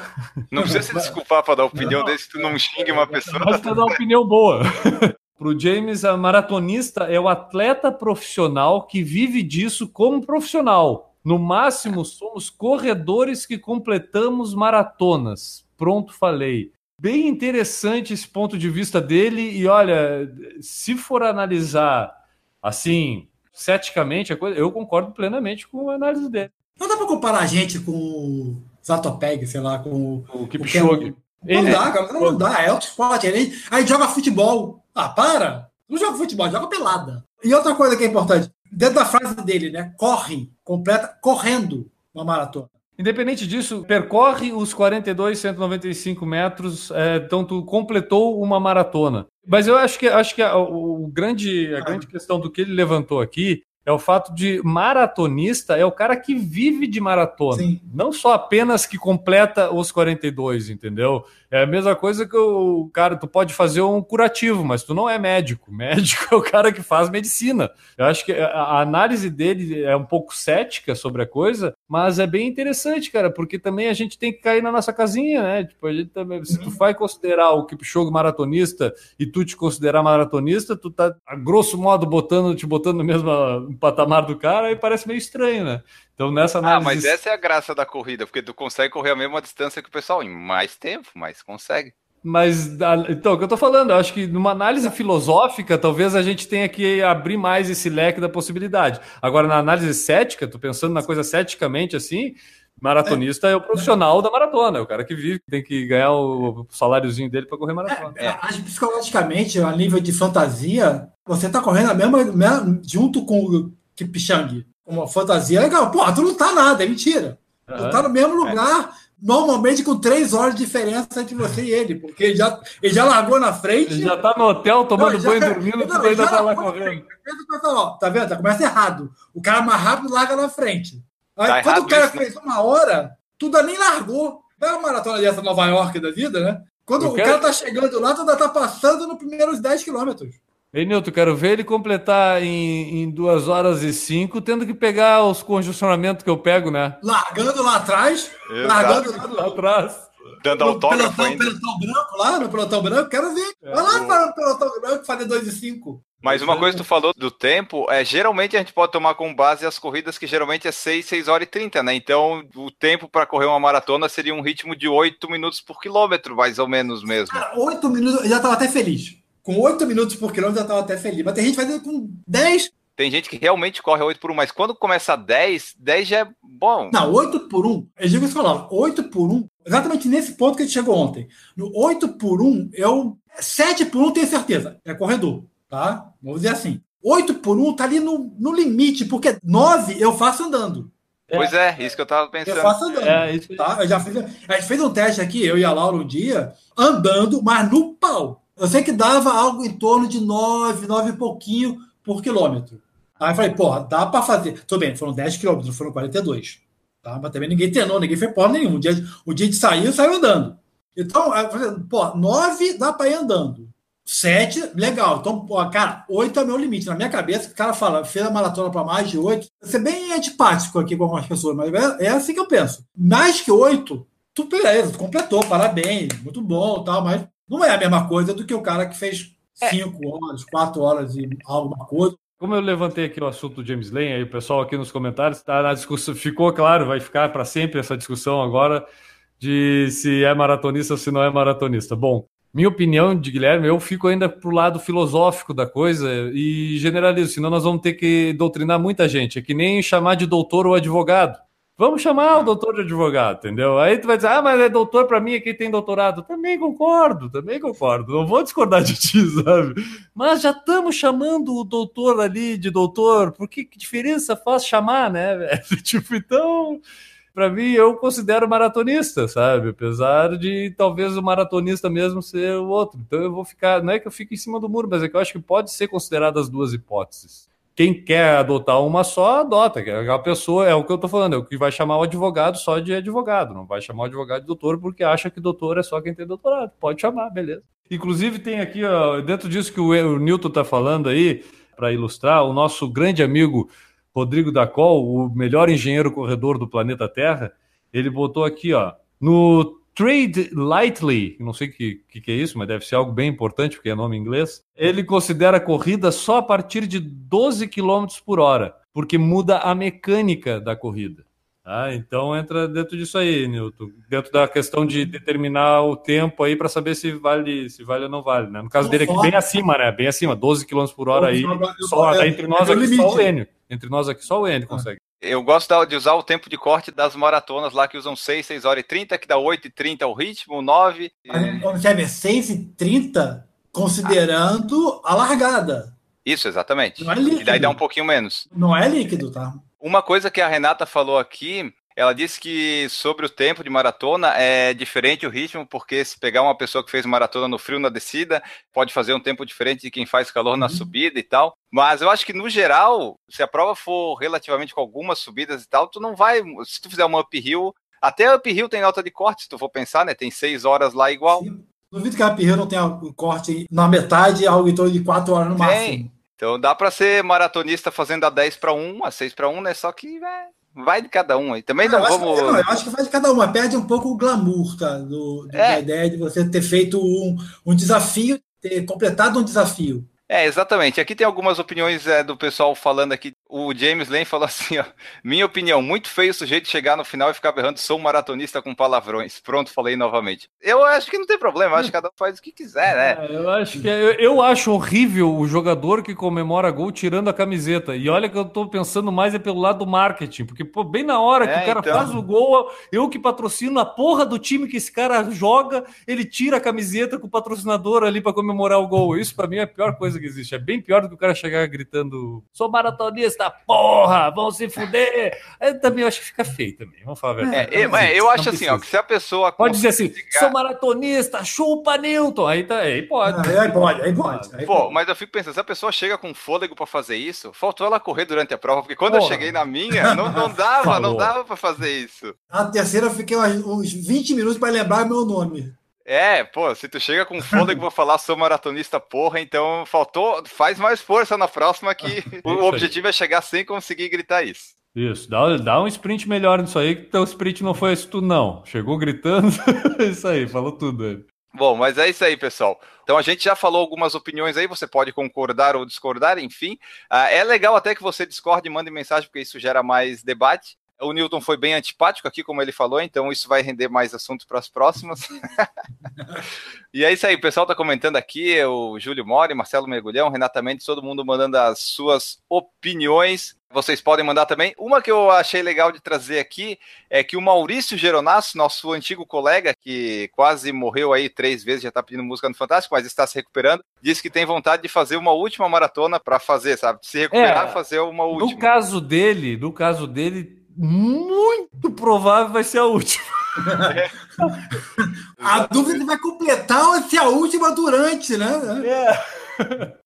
Não precisa se desculpar para dar opinião não, desse, tu não xingue uma pessoa. Mas dar uma opinião boa. [LAUGHS] Para o James, a maratonista é o atleta profissional que vive disso como profissional. No máximo, somos corredores que completamos maratonas. Pronto, falei. Bem interessante esse ponto de vista dele. E olha, se for analisar Assim, ceticamente, a coisa, eu concordo plenamente com a análise dele. Não dá para comparar a gente com o Zatopeg, sei lá, com o Kipchoge. Não ele... dá, cara, não dá, é outro esporte. Aí, aí joga futebol. Ah, para! Não joga futebol, joga pelada. E outra coisa que é importante, dentro da frase dele, né? Corre, completa, correndo uma maratona. Independente disso, percorre os 42, 195 metros, é, então tu completou uma maratona. Mas eu acho que acho que a, o, grande, a grande questão do que ele levantou aqui é o fato de maratonista é o cara que vive de maratona. Sim. Não só apenas que completa os 42, entendeu? É a mesma coisa que o cara, tu pode fazer um curativo, mas tu não é médico. [LAUGHS] Médico é o cara que faz medicina. Eu acho que a análise dele é um pouco cética sobre a coisa, mas é bem interessante, cara, porque também a gente tem que cair na nossa casinha, né? Tipo, a gente também, se tu vai considerar o Kipchoge maratonista e tu te considerar maratonista, tu tá, a grosso modo, botando, te botando no mesmo patamar do cara, e parece meio estranho, né? Então, nessa análise... Ah, mas essa é a graça da corrida, porque tu consegue correr a mesma distância que o pessoal em mais tempo, mas consegue. Mas, então, o que eu tô falando, eu acho que numa análise filosófica, talvez a gente tenha que abrir mais esse leque da possibilidade. Agora, na análise cética, tô pensando na coisa ceticamente assim, maratonista é, é o profissional da maratona, é o cara que vive, tem que ganhar o saláriozinho dele para correr maratona. É, é, acho que psicologicamente, a nível de fantasia, você tá correndo a mesma, junto com o Kipchang uma fantasia legal. Pô, tu não tá nada, é mentira. Uhum. Tu tá no mesmo lugar, é. normalmente com três horas de diferença entre você e ele, porque ele já, ele já largou na frente. Ele já tá no hotel tomando não, banho, já, dormindo, não, tu ainda tá lá correndo. Tá vendo? Tá, começa errado. O cara mais rápido larga na frente. Aí, tá quando o cara isso, né? fez uma hora, tu ainda nem largou. Não é uma maratona dessa Nova York da vida, né? Quando o, o cara tá chegando lá, tu ainda tá passando nos primeiros 10 quilômetros. Ei, Nilton, quero ver ele completar em, em duas horas e cinco, tendo que pegar os congestionamentos que eu pego, né? Largando lá atrás, Exato. largando lá, lá atrás. Dando autógrafo pelotão, pelotão branco lá, no pelotão branco, quero ver. É, Vai lá para o pelotão branco fazer dois e cinco. Mas uma coisa que tu falou do tempo, é geralmente a gente pode tomar como base as corridas que geralmente é 6, 6 horas e 30, né? Então o tempo para correr uma maratona seria um ritmo de 8 minutos por quilômetro, mais ou menos mesmo. Cara, 8 minutos, eu já estava até feliz com 8 minutos por quilômetro já estava até feliz. Mas tem gente fazendo com 10. Tem gente que realmente corre 8 por 1, mas quando começa a 10, 10 já é bom. Não, 8 por 1, eu digo isso falava, 8 por 1, exatamente nesse ponto que a gente chegou ontem. No 8 por 1, eu. 7 por 1 tenho certeza, é corredor, tá? Vamos dizer assim. 8 por 1 tá ali no, no limite, porque 9 eu faço andando. Pois é, isso que eu tava pensando. Eu faço andando. É, isso... tá? eu já fiz, a gente fez um teste aqui, eu e a Laura um dia, andando, mas no pau. Eu sei que dava algo em torno de 9, 9 e pouquinho por quilômetro. Aí eu falei, pô, dá para fazer. Tudo bem, foram 10 quilômetros, foram 42. Tá? Mas também ninguém treinou, ninguém fez porra nenhuma. O dia, o dia de sair, saiu andando. Então, eu falei, pô, 9 dá para ir andando. 7, legal. Então, pô, cara, 8 é meu limite. Na minha cabeça, o cara fala, fez a maratona para mais de 8. Você é bem antipático aqui com algumas pessoas, mas é, é assim que eu penso. Mais que 8, tu beleza, tu completou, parabéns, muito bom tal, mas não é a mesma coisa do que o cara que fez é. cinco horas, quatro horas e alguma coisa. Como eu levantei aqui o assunto do James Lane, aí o pessoal aqui nos comentários está na discussão, ficou claro, vai ficar para sempre essa discussão agora de se é maratonista ou se não é maratonista. Bom, minha opinião de Guilherme, eu fico ainda pro lado filosófico da coisa e generalizo, senão nós vamos ter que doutrinar muita gente. É que nem chamar de doutor ou advogado. Vamos chamar o doutor de advogado, entendeu? Aí tu vai dizer, ah, mas é doutor para mim, quem tem doutorado. Também concordo, também concordo. Não vou discordar de ti, [LAUGHS] sabe? Mas já estamos chamando o doutor ali de doutor, porque que diferença faz chamar, né, velho? [LAUGHS] Tipo, então, para mim, eu considero maratonista, sabe? Apesar de talvez o maratonista mesmo ser o outro. Então eu vou ficar, não é que eu fique em cima do muro, mas é que eu acho que pode ser considerado as duas hipóteses quem quer adotar uma só, adota. A pessoa, é o que eu estou falando, é o que vai chamar o advogado só de advogado, não vai chamar o advogado de doutor porque acha que doutor é só quem tem doutorado. Pode chamar, beleza. Inclusive, tem aqui, ó, dentro disso que o, o Newton está falando aí, para ilustrar, o nosso grande amigo Rodrigo Dacol, o melhor engenheiro corredor do planeta Terra, ele botou aqui, ó, no Trade Lightly, não sei o que, que, que, é isso, mas deve ser algo bem importante, porque é nome em inglês. Ele considera a corrida só a partir de 12 km por hora, porque muda a mecânica da corrida. Ah, então entra dentro disso aí, Nilton. Dentro da questão de determinar o tempo aí para saber se vale, se vale ou não vale, né? No caso dele aqui, bem acima, né? Bem acima, 12 km por hora aí. Só, entre nós aqui, só o Enio. Entre nós aqui, só o Enio consegue. Eu gosto de usar o tempo de corte das maratonas lá que usam 6, 6 horas e 30, que dá 8 e 30 o ritmo, 9. Mas, 6 e 30 considerando ah. a largada. Isso, exatamente. Não é líquido. E daí dá um pouquinho menos. Não é líquido, tá? Uma coisa que a Renata falou aqui, ela disse que sobre o tempo de maratona é diferente o ritmo, porque se pegar uma pessoa que fez maratona no frio na descida, pode fazer um tempo diferente de quem faz calor na uhum. subida e tal. Mas eu acho que no geral, se a prova for relativamente com algumas subidas e tal, tu não vai. Se tu fizer uma uphill, até uphill tem nota de corte, se tu for pensar, né? Tem seis horas lá igual. Sim. Duvido que a uphill não tenha um corte na metade, algo em torno de quatro horas no tem. máximo. Então dá para ser maratonista fazendo a 10 para 1, a 6 para 1, né? Só que vai de cada um aí. Também não, não eu vamos. Acho, não, eu acho que vai de cada uma. Perde um pouco o glamour, tá? Do, do é. Da ideia de você ter feito um, um desafio, ter completado um desafio. É, exatamente. Aqui tem algumas opiniões é, do pessoal falando aqui. O James Lane falou assim: ó, minha opinião, muito feio o sujeito chegar no final e ficar berrando, sou um maratonista com palavrões. Pronto, falei novamente. Eu acho que não tem problema, acho que cada um faz o que quiser, né? É, eu acho que é, eu, eu, acho horrível o jogador que comemora gol tirando a camiseta. E olha que eu tô pensando mais é pelo lado do marketing, porque pô, bem na hora que é, o cara então... faz o gol, eu que patrocino a porra do time que esse cara joga, ele tira a camiseta com o patrocinador ali para comemorar o gol. Isso para mim é a pior coisa que existe. É bem pior do que o cara chegar gritando: sou maratonista, porra, vão se fuder. Eu também acho que fica feio também. Vamos falar a verdade. É, eu, é, eu acho assim, ó, que se a pessoa. Pode dizer assim: sou maratonista, chupa Newton. Aí, tá, aí pode. aí pode, aí pode. Aí Pô, pode. mas eu fico pensando: se a pessoa chega com fôlego para fazer isso, faltou ela correr durante a prova, porque quando porra. eu cheguei na minha, não, não [LAUGHS] dava, Falou. não dava para fazer isso. A terceira eu fiquei uns 20 minutos para lembrar meu nome. É, pô, se tu chega com fôlego vou falar sou maratonista porra, então faltou, faz mais força na próxima que [LAUGHS] o objetivo é chegar sem conseguir gritar isso. Isso, dá, dá um sprint melhor nisso aí, que teu sprint não foi isso tudo não. Chegou gritando, [LAUGHS] isso aí, falou tudo. Bom, mas é isso aí, pessoal. Então a gente já falou algumas opiniões aí, você pode concordar ou discordar, enfim. Uh, é legal até que você discorde e mande mensagem, porque isso gera mais debate. O Newton foi bem antipático aqui, como ele falou, então isso vai render mais assunto para as próximas. [LAUGHS] e é isso aí, o pessoal está comentando aqui, o Júlio Mori, Marcelo Mergulhão, Renata Mendes, todo mundo mandando as suas opiniões. Vocês podem mandar também. Uma que eu achei legal de trazer aqui é que o Maurício Geronasso, nosso antigo colega, que quase morreu aí três vezes, já está pedindo música no Fantástico, mas está se recuperando, disse que tem vontade de fazer uma última maratona para fazer, sabe? Se recuperar, é, fazer uma última. No caso dele, no caso dele, muito provável vai ser a última. [LAUGHS] a dúvida vai completar ou se é a última durante, né? É.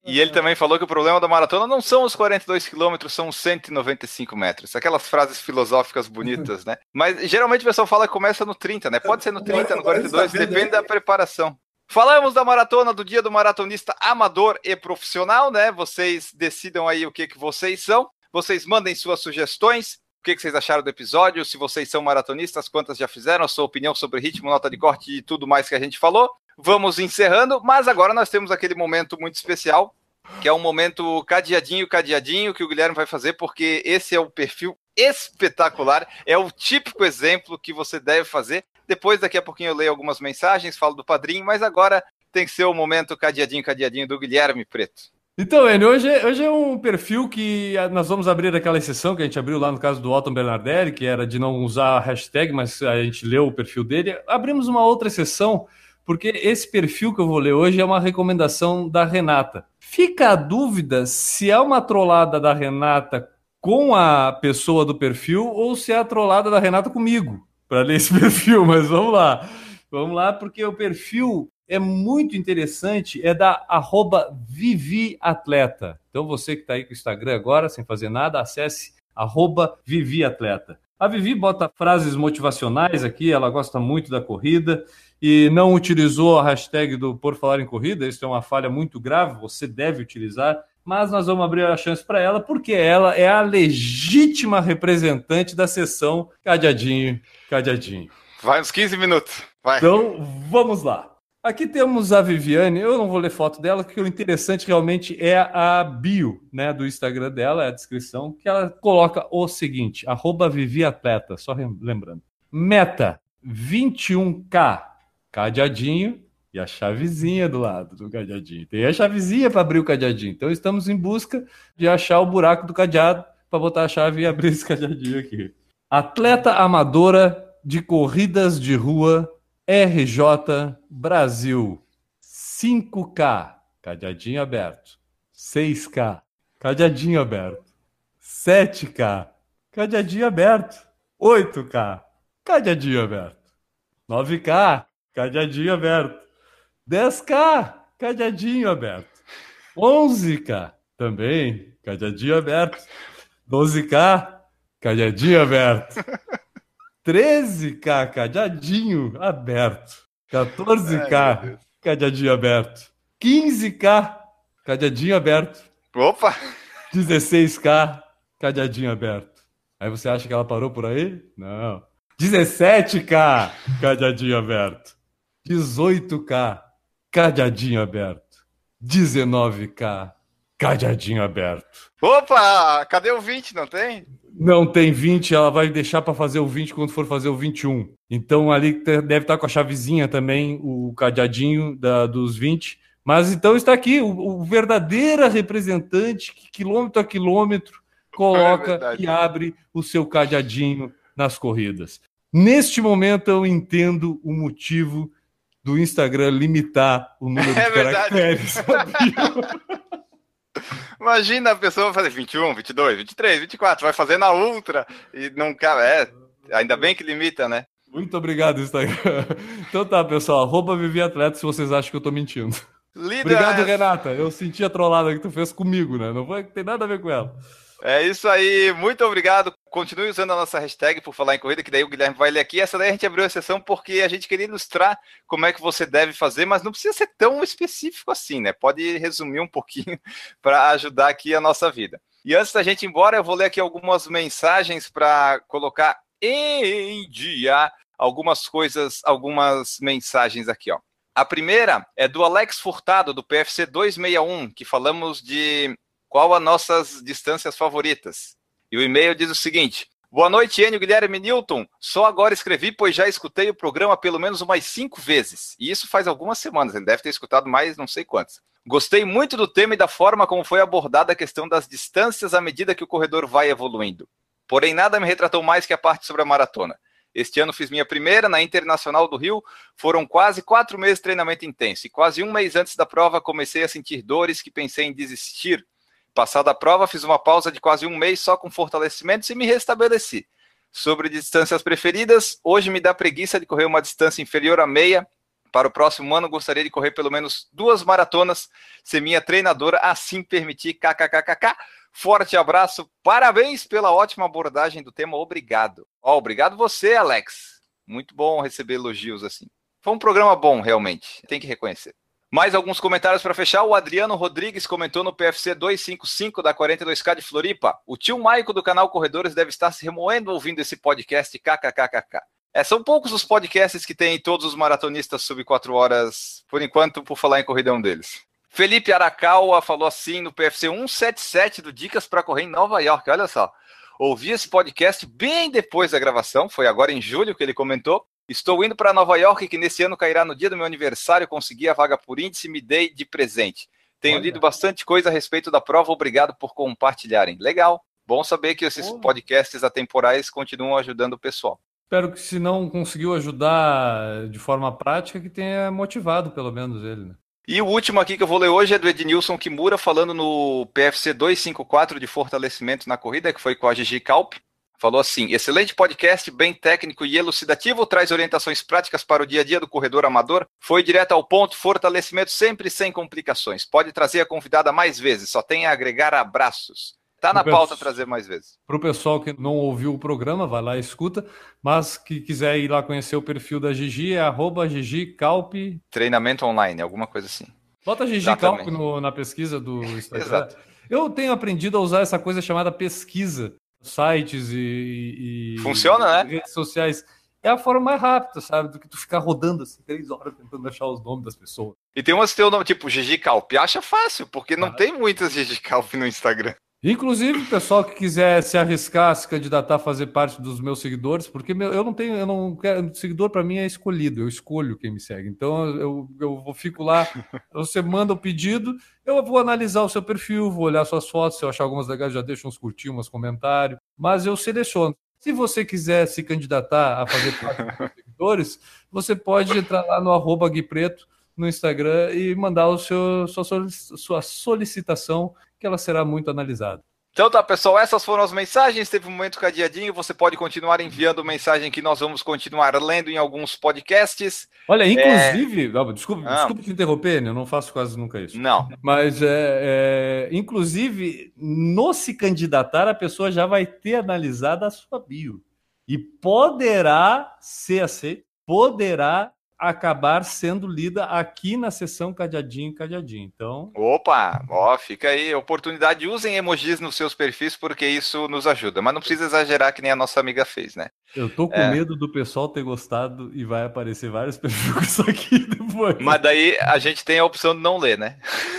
E ele também falou que o problema da maratona não são os 42 quilômetros, são os 195 metros. Aquelas frases filosóficas bonitas, né? Mas geralmente o pessoal fala que começa no 30, né? Pode ser no 30, no 42, depende da preparação. Falamos da maratona do dia do maratonista amador e profissional, né? Vocês decidam aí o que, que vocês são. Vocês mandem suas sugestões que, que vocês acharam do episódio, se vocês são maratonistas, quantas já fizeram, a sua opinião sobre ritmo, nota de corte e tudo mais que a gente falou. Vamos encerrando, mas agora nós temos aquele momento muito especial, que é um momento cadeadinho, cadeadinho, que o Guilherme vai fazer, porque esse é o perfil espetacular, é o típico exemplo que você deve fazer. Depois, daqui a pouquinho, eu leio algumas mensagens, falo do padrinho, mas agora tem que ser o momento cadeadinho, cadeadinho do Guilherme Preto. Então, Enio, hoje, é, hoje é um perfil que nós vamos abrir aquela exceção que a gente abriu lá no caso do Otton Bernardelli, que era de não usar a hashtag, mas a gente leu o perfil dele. Abrimos uma outra exceção, porque esse perfil que eu vou ler hoje é uma recomendação da Renata. Fica a dúvida se é uma trollada da Renata com a pessoa do perfil ou se é a trollada da Renata comigo, para ler esse [LAUGHS] perfil, mas vamos lá. Vamos lá, porque o perfil é muito interessante, é da arroba Viviatleta. Então você que está aí com o Instagram agora, sem fazer nada, acesse arroba Viviatleta. A Vivi bota frases motivacionais aqui, ela gosta muito da corrida e não utilizou a hashtag do Por Falar em Corrida, isso é uma falha muito grave, você deve utilizar, mas nós vamos abrir a chance para ela, porque ela é a legítima representante da sessão Cadeadinho, Cadeadinho. Vai uns 15 minutos, vai. Então, vamos lá. Aqui temos a Viviane, eu não vou ler foto dela, porque o interessante realmente é a bio né, do Instagram dela, é a descrição, que ela coloca o seguinte: arroba Vivi Atleta, só lembrando. Meta 21K, cadeadinho e a chavezinha do lado do cadeadinho. Tem a chavezinha para abrir o cadeadinho. Então estamos em busca de achar o buraco do cadeado para botar a chave e abrir esse cadeadinho aqui. Atleta amadora de corridas de rua RJ Brasil 5K, cadeadinho aberto. 6K, cadeadinho aberto. 7K, cadeadinho aberto. 8K, cadeadinho aberto. 9K, cadeadinho aberto. 10K, cadeadinho aberto. 11K, também, cadeadinho aberto. 12K, cadeadinho aberto. 13K, cadeadinho aberto. 14K, cadeadinho aberto. 15K, cadeadinho aberto. Opa! 16K, cadeadinho aberto. Aí você acha que ela parou por aí? Não. 17K, cadeadinho aberto. 18K, cadeadinho aberto. 19K, cadeadinho aberto. Opa! Cadê o 20? Não tem? Não tem 20, ela vai deixar para fazer o 20 quando for fazer o 21. Então ali deve estar com a chavezinha também, o cadeadinho da, dos 20. Mas então está aqui o, o verdadeira representante que quilômetro a quilômetro coloca é e abre o seu cadeadinho nas corridas. Neste momento eu entendo o motivo do Instagram limitar o número é de caracteres. [LAUGHS] [LAUGHS] Imagina a pessoa fazer 21, 22, 23, 24, vai fazer na ultra e não é, ainda bem que limita, né? Muito obrigado, Instagram. Então tá, pessoal, arroba Vivi Atleta se vocês acham que eu tô mentindo. Líder... Obrigado, Renata. Eu senti a trollada que tu fez comigo, né? Não foi, tem nada a ver com ela. É isso aí, muito obrigado. Continue usando a nossa hashtag por falar em corrida, que daí o Guilherme vai ler aqui. Essa daí a gente abriu a sessão porque a gente queria ilustrar como é que você deve fazer, mas não precisa ser tão específico assim, né? Pode resumir um pouquinho [LAUGHS] para ajudar aqui a nossa vida. E antes da gente ir embora, eu vou ler aqui algumas mensagens para colocar em dia algumas coisas, algumas mensagens aqui, ó. A primeira é do Alex Furtado, do PFC 261, que falamos de qual as nossas distâncias favoritas. E o e-mail diz o seguinte: Boa noite, Enio Guilherme Newton. Só agora escrevi, pois já escutei o programa pelo menos umas cinco vezes. E isso faz algumas semanas, ele deve ter escutado mais não sei quantas. Gostei muito do tema e da forma como foi abordada a questão das distâncias à medida que o corredor vai evoluindo. Porém, nada me retratou mais que a parte sobre a maratona. Este ano fiz minha primeira na Internacional do Rio. Foram quase quatro meses de treinamento intenso. E quase um mês antes da prova comecei a sentir dores que pensei em desistir Passada a prova, fiz uma pausa de quase um mês só com fortalecimentos e me restabeleci. Sobre distâncias preferidas, hoje me dá preguiça de correr uma distância inferior a meia. Para o próximo ano, gostaria de correr pelo menos duas maratonas, se minha treinadora assim permitir. KKKKK. Forte abraço, parabéns pela ótima abordagem do tema, obrigado. Oh, obrigado você, Alex. Muito bom receber elogios assim. Foi um programa bom, realmente, tem que reconhecer. Mais alguns comentários para fechar. O Adriano Rodrigues comentou no PFC 255 da 42K de Floripa. O tio Maico do canal Corredores deve estar se remoendo ouvindo esse podcast kkkk. É, são poucos os podcasts que têm todos os maratonistas sub 4 horas, por enquanto, por falar em corridão deles. Felipe Arakawa falou assim no PFC 177 do Dicas para Correr em Nova York. Olha só. Ouvi esse podcast bem depois da gravação, foi agora em julho que ele comentou. Estou indo para Nova York, que nesse ano cairá no dia do meu aniversário. Consegui a vaga por índice me dei de presente. Tenho Olha. lido bastante coisa a respeito da prova. Obrigado por compartilharem. Legal. Bom saber que esses podcasts atemporais continuam ajudando o pessoal. Espero que, se não conseguiu ajudar de forma prática, que tenha motivado pelo menos ele. Né? E o último aqui que eu vou ler hoje é do Ednilson Kimura, falando no PFC 254 de fortalecimento na corrida, que foi com a Gigi Calp falou assim: excelente podcast, bem técnico e elucidativo, traz orientações práticas para o dia a dia do corredor amador. Foi direto ao ponto, fortalecimento sempre sem complicações. Pode trazer a convidada mais vezes, só tem a agregar abraços. Tá na pauta trazer mais vezes. Para o pessoal que não ouviu o programa, vai lá e escuta. Mas que quiser ir lá conhecer o perfil da Gigi, é arroba Gigi Calp. Treinamento online, alguma coisa assim. Bota Gigi Calp no, na pesquisa do Instagram. Exato. Eu tenho aprendido a usar essa coisa chamada pesquisa sites e, e Funciona, né? redes sociais. é a forma mais rápida, sabe? Do que tu ficar rodando assim três horas tentando achar os nomes das pessoas. E tem umas que tem o nome tipo Gigi Calp. Acha fácil, porque não ah. tem muitas Gigi Calp no Instagram. Inclusive, pessoal que quiser se arriscar, se candidatar a fazer parte dos meus seguidores, porque meu, eu não tenho, eu não quero, seguidor para mim é escolhido, eu escolho quem me segue. Então eu, eu, eu fico lá, [LAUGHS] você manda o pedido, eu vou analisar o seu perfil, vou olhar suas fotos, se eu achar algumas legais, já deixo uns curtir, uns comentários, mas eu seleciono. Se você quiser se candidatar a fazer parte dos meus [LAUGHS] seguidores, você pode entrar lá no arroba Gui Preto no Instagram e mandar o seu, sua solicitação que ela será muito analisada. Então tá, pessoal, essas foram as mensagens. Teve um momento cadeadinho. Você pode continuar enviando mensagem que nós vamos continuar lendo em alguns podcasts. Olha, inclusive, é... desculpa, ah. desculpa te interromper, né? eu não faço quase nunca isso. Não. Mas, é, é, inclusive, no se candidatar, a pessoa já vai ter analisado a sua bio. E poderá ser aceito, poderá acabar sendo lida aqui na sessão cadeadinho cadeadinho. Então, opa, ó, fica aí oportunidade, usem emojis nos seus perfis porque isso nos ajuda, mas não precisa exagerar que nem a nossa amiga fez, né? Eu tô com é... medo do pessoal ter gostado e vai aparecer vários perfis com isso aqui depois. Mas daí a gente tem a opção de não ler, né?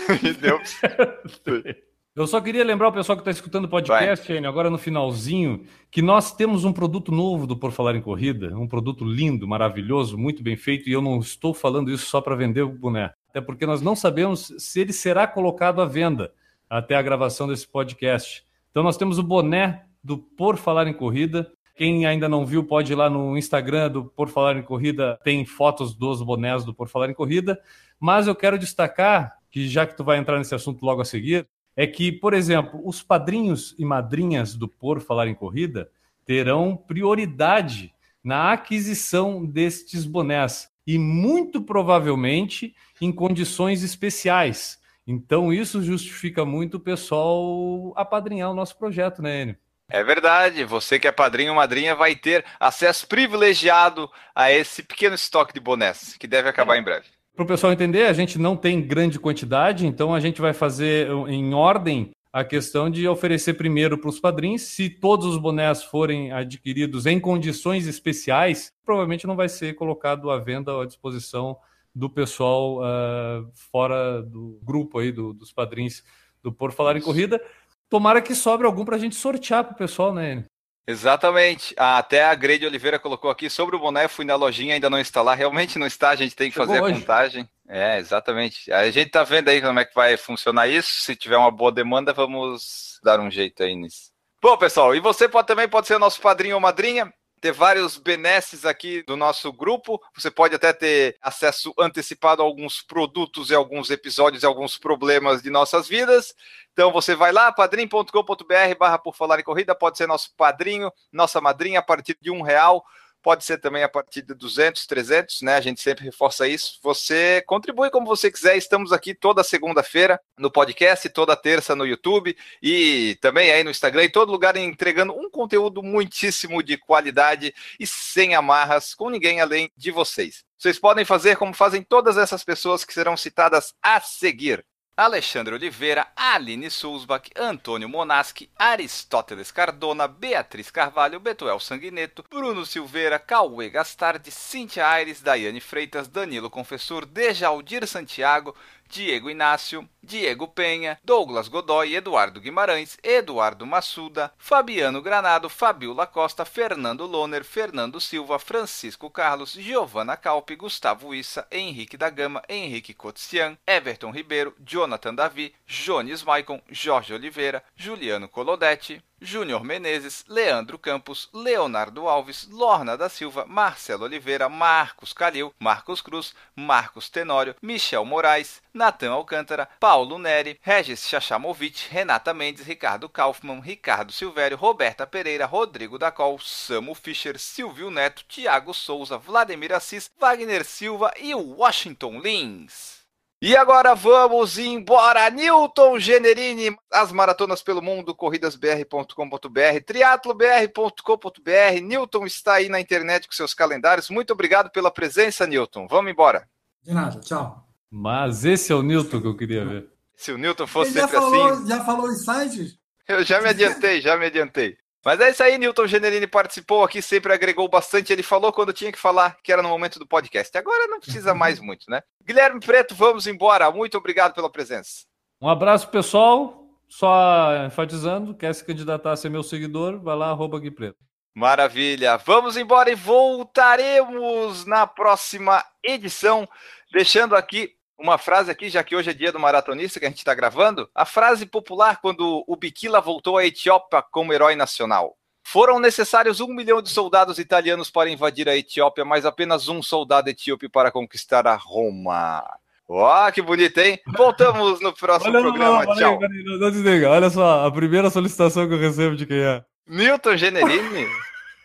[LAUGHS] Deu. [LAUGHS] Eu só queria lembrar o pessoal que está escutando o podcast, Enio, agora no finalzinho, que nós temos um produto novo do Por Falar em Corrida, um produto lindo, maravilhoso, muito bem feito, e eu não estou falando isso só para vender o boné, até porque nós não sabemos se ele será colocado à venda até a gravação desse podcast. Então nós temos o boné do Por Falar em Corrida. Quem ainda não viu pode ir lá no Instagram do Por Falar em Corrida, tem fotos dos bonés do Por Falar em Corrida. Mas eu quero destacar que já que tu vai entrar nesse assunto logo a seguir, é que, por exemplo, os padrinhos e madrinhas do Por Falar em Corrida terão prioridade na aquisição destes bonés e muito provavelmente em condições especiais. Então, isso justifica muito o pessoal apadrinhar o nosso projeto, né, Enio? É verdade, você que é padrinho ou madrinha vai ter acesso privilegiado a esse pequeno estoque de bonés, que deve acabar é. em breve. Para o pessoal entender, a gente não tem grande quantidade, então a gente vai fazer em ordem a questão de oferecer primeiro para os padrinhos. Se todos os bonés forem adquiridos em condições especiais, provavelmente não vai ser colocado à venda ou à disposição do pessoal uh, fora do grupo aí do, dos padrinhos do Por Falar em Corrida. Tomara que sobre algum para a gente sortear para o pessoal, né? Exatamente. Ah, até a Grade Oliveira colocou aqui sobre o boné, fui na lojinha, ainda não está lá. Realmente não está, a gente tem que Chegou fazer hoje. a contagem. É, exatamente. A gente tá vendo aí como é que vai funcionar isso. Se tiver uma boa demanda, vamos dar um jeito aí nisso. Bom, pessoal, e você pode, também pode ser nosso padrinho ou madrinha ter vários benesses aqui do nosso grupo. Você pode até ter acesso antecipado a alguns produtos e alguns episódios e alguns problemas de nossas vidas. Então você vai lá, padrim.com.br barra por falar em corrida, pode ser nosso padrinho, nossa madrinha a partir de um real pode ser também a partir de 200, 300, né? A gente sempre reforça isso. Você contribui como você quiser. Estamos aqui toda segunda-feira no podcast, toda terça no YouTube e também aí no Instagram e todo lugar entregando um conteúdo muitíssimo de qualidade e sem amarras com ninguém além de vocês. Vocês podem fazer como fazem todas essas pessoas que serão citadas a seguir. Alexandre Oliveira, Aline Sulzbach, Antônio Monaschi, Aristóteles Cardona, Beatriz Carvalho, Betuel Sanguineto, Bruno Silveira, Cauê Gastardi, Cintia Aires, Daiane Freitas, Danilo Confessor, Dejaldir Santiago, Diego Inácio, Diego Penha, Douglas Godoy, Eduardo Guimarães, Eduardo Massuda, Fabiano Granado, Fabiola Costa, Fernando Loner, Fernando Silva, Francisco Carlos, Giovanna Calpe, Gustavo Issa, Henrique da Gama, Henrique Cotian, Everton Ribeiro, Jonathan Davi, Jones Maicon, Jorge Oliveira, Juliano Colodetti, Júnior Menezes, Leandro Campos, Leonardo Alves, Lorna da Silva, Marcelo Oliveira, Marcos Calil, Marcos Cruz, Marcos Tenório, Michel Moraes, Natan Alcântara, Paulo Neri, Regis Chachamovic, Renata Mendes, Ricardo Kaufmann, Ricardo Silvério, Roberta Pereira, Rodrigo Dacol, Samu Fischer, Silvio Neto, Tiago Souza, Vladimir Assis, Wagner Silva e Washington Lins. E agora vamos embora. Newton Generini, as maratonas pelo mundo, corridasbr.com.br, triatlobr.com.br. Newton está aí na internet com seus calendários. Muito obrigado pela presença, Newton. Vamos embora. De nada, tchau. Mas esse é o Newton que eu queria ver. Se o Newton fosse Ele já sempre falou, assim. Já falou em sites? Eu já me adiantei, já me adiantei. Mas é isso aí, Newton Generini participou aqui, sempre agregou bastante. Ele falou quando tinha que falar, que era no momento do podcast. Agora não precisa [LAUGHS] mais muito, né? Guilherme Preto, vamos embora. Muito obrigado pela presença. Um abraço, pessoal. Só enfatizando, quer se candidatar a ser meu seguidor, vai lá, arroba Gui Preto. Maravilha. Vamos embora e voltaremos na próxima edição, deixando aqui uma frase aqui, já que hoje é dia do maratonista que a gente está gravando, a frase popular quando o Bikila voltou à Etiópia como herói nacional. Foram necessários um milhão de soldados italianos para invadir a Etiópia, mas apenas um soldado etíope para conquistar a Roma. Ó, que bonito, hein? Voltamos no próximo olha, programa. Não, Tchau. Não, não desliga. Olha só, a primeira solicitação que eu recebo de quem é. Newton Generini?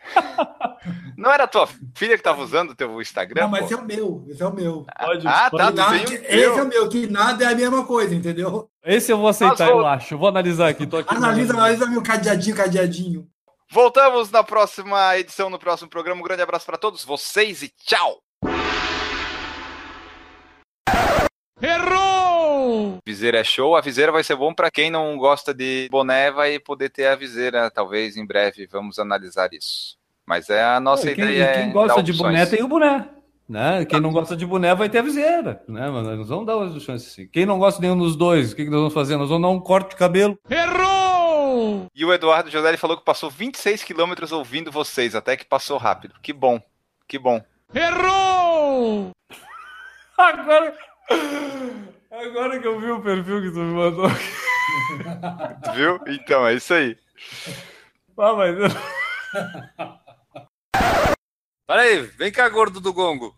[LAUGHS] Não era tua filha que estava usando o teu Instagram? Não, mas esse é o meu. Esse é o meu. Pode, ah, pode. tá. Nada, esse é o meu, que nada é a mesma coisa, entendeu? Esse eu vou aceitar, vou... eu acho. Vou analisar aqui. Tô aqui analisa, analisa meu cadeadinho, cadeadinho. Voltamos na próxima edição, no próximo programa. Um grande abraço para todos vocês e tchau! Errou! Viseira é show. A viseira vai ser bom para quem não gosta de boné, vai poder ter a viseira. Talvez em breve vamos analisar isso. Mas é a nossa quem, ideia. Quem gosta de boné tem o boné. Né? Quem não gosta de boné vai ter a viseira. Né? Mas nós vamos dar uma chance assim. Quem não gosta de nenhum dos dois, o que, que nós vamos fazer? Nós vamos dar um corte de cabelo. Errou! E o Eduardo José falou que passou 26 quilômetros ouvindo vocês, até que passou rápido. Que bom, que bom. Errou! [LAUGHS] Agora. Agora que eu vi o perfil que tu me mandou. [LAUGHS] Viu? Então, é isso aí. Ah, mas. Peraí, vem cá, gordo do gongo.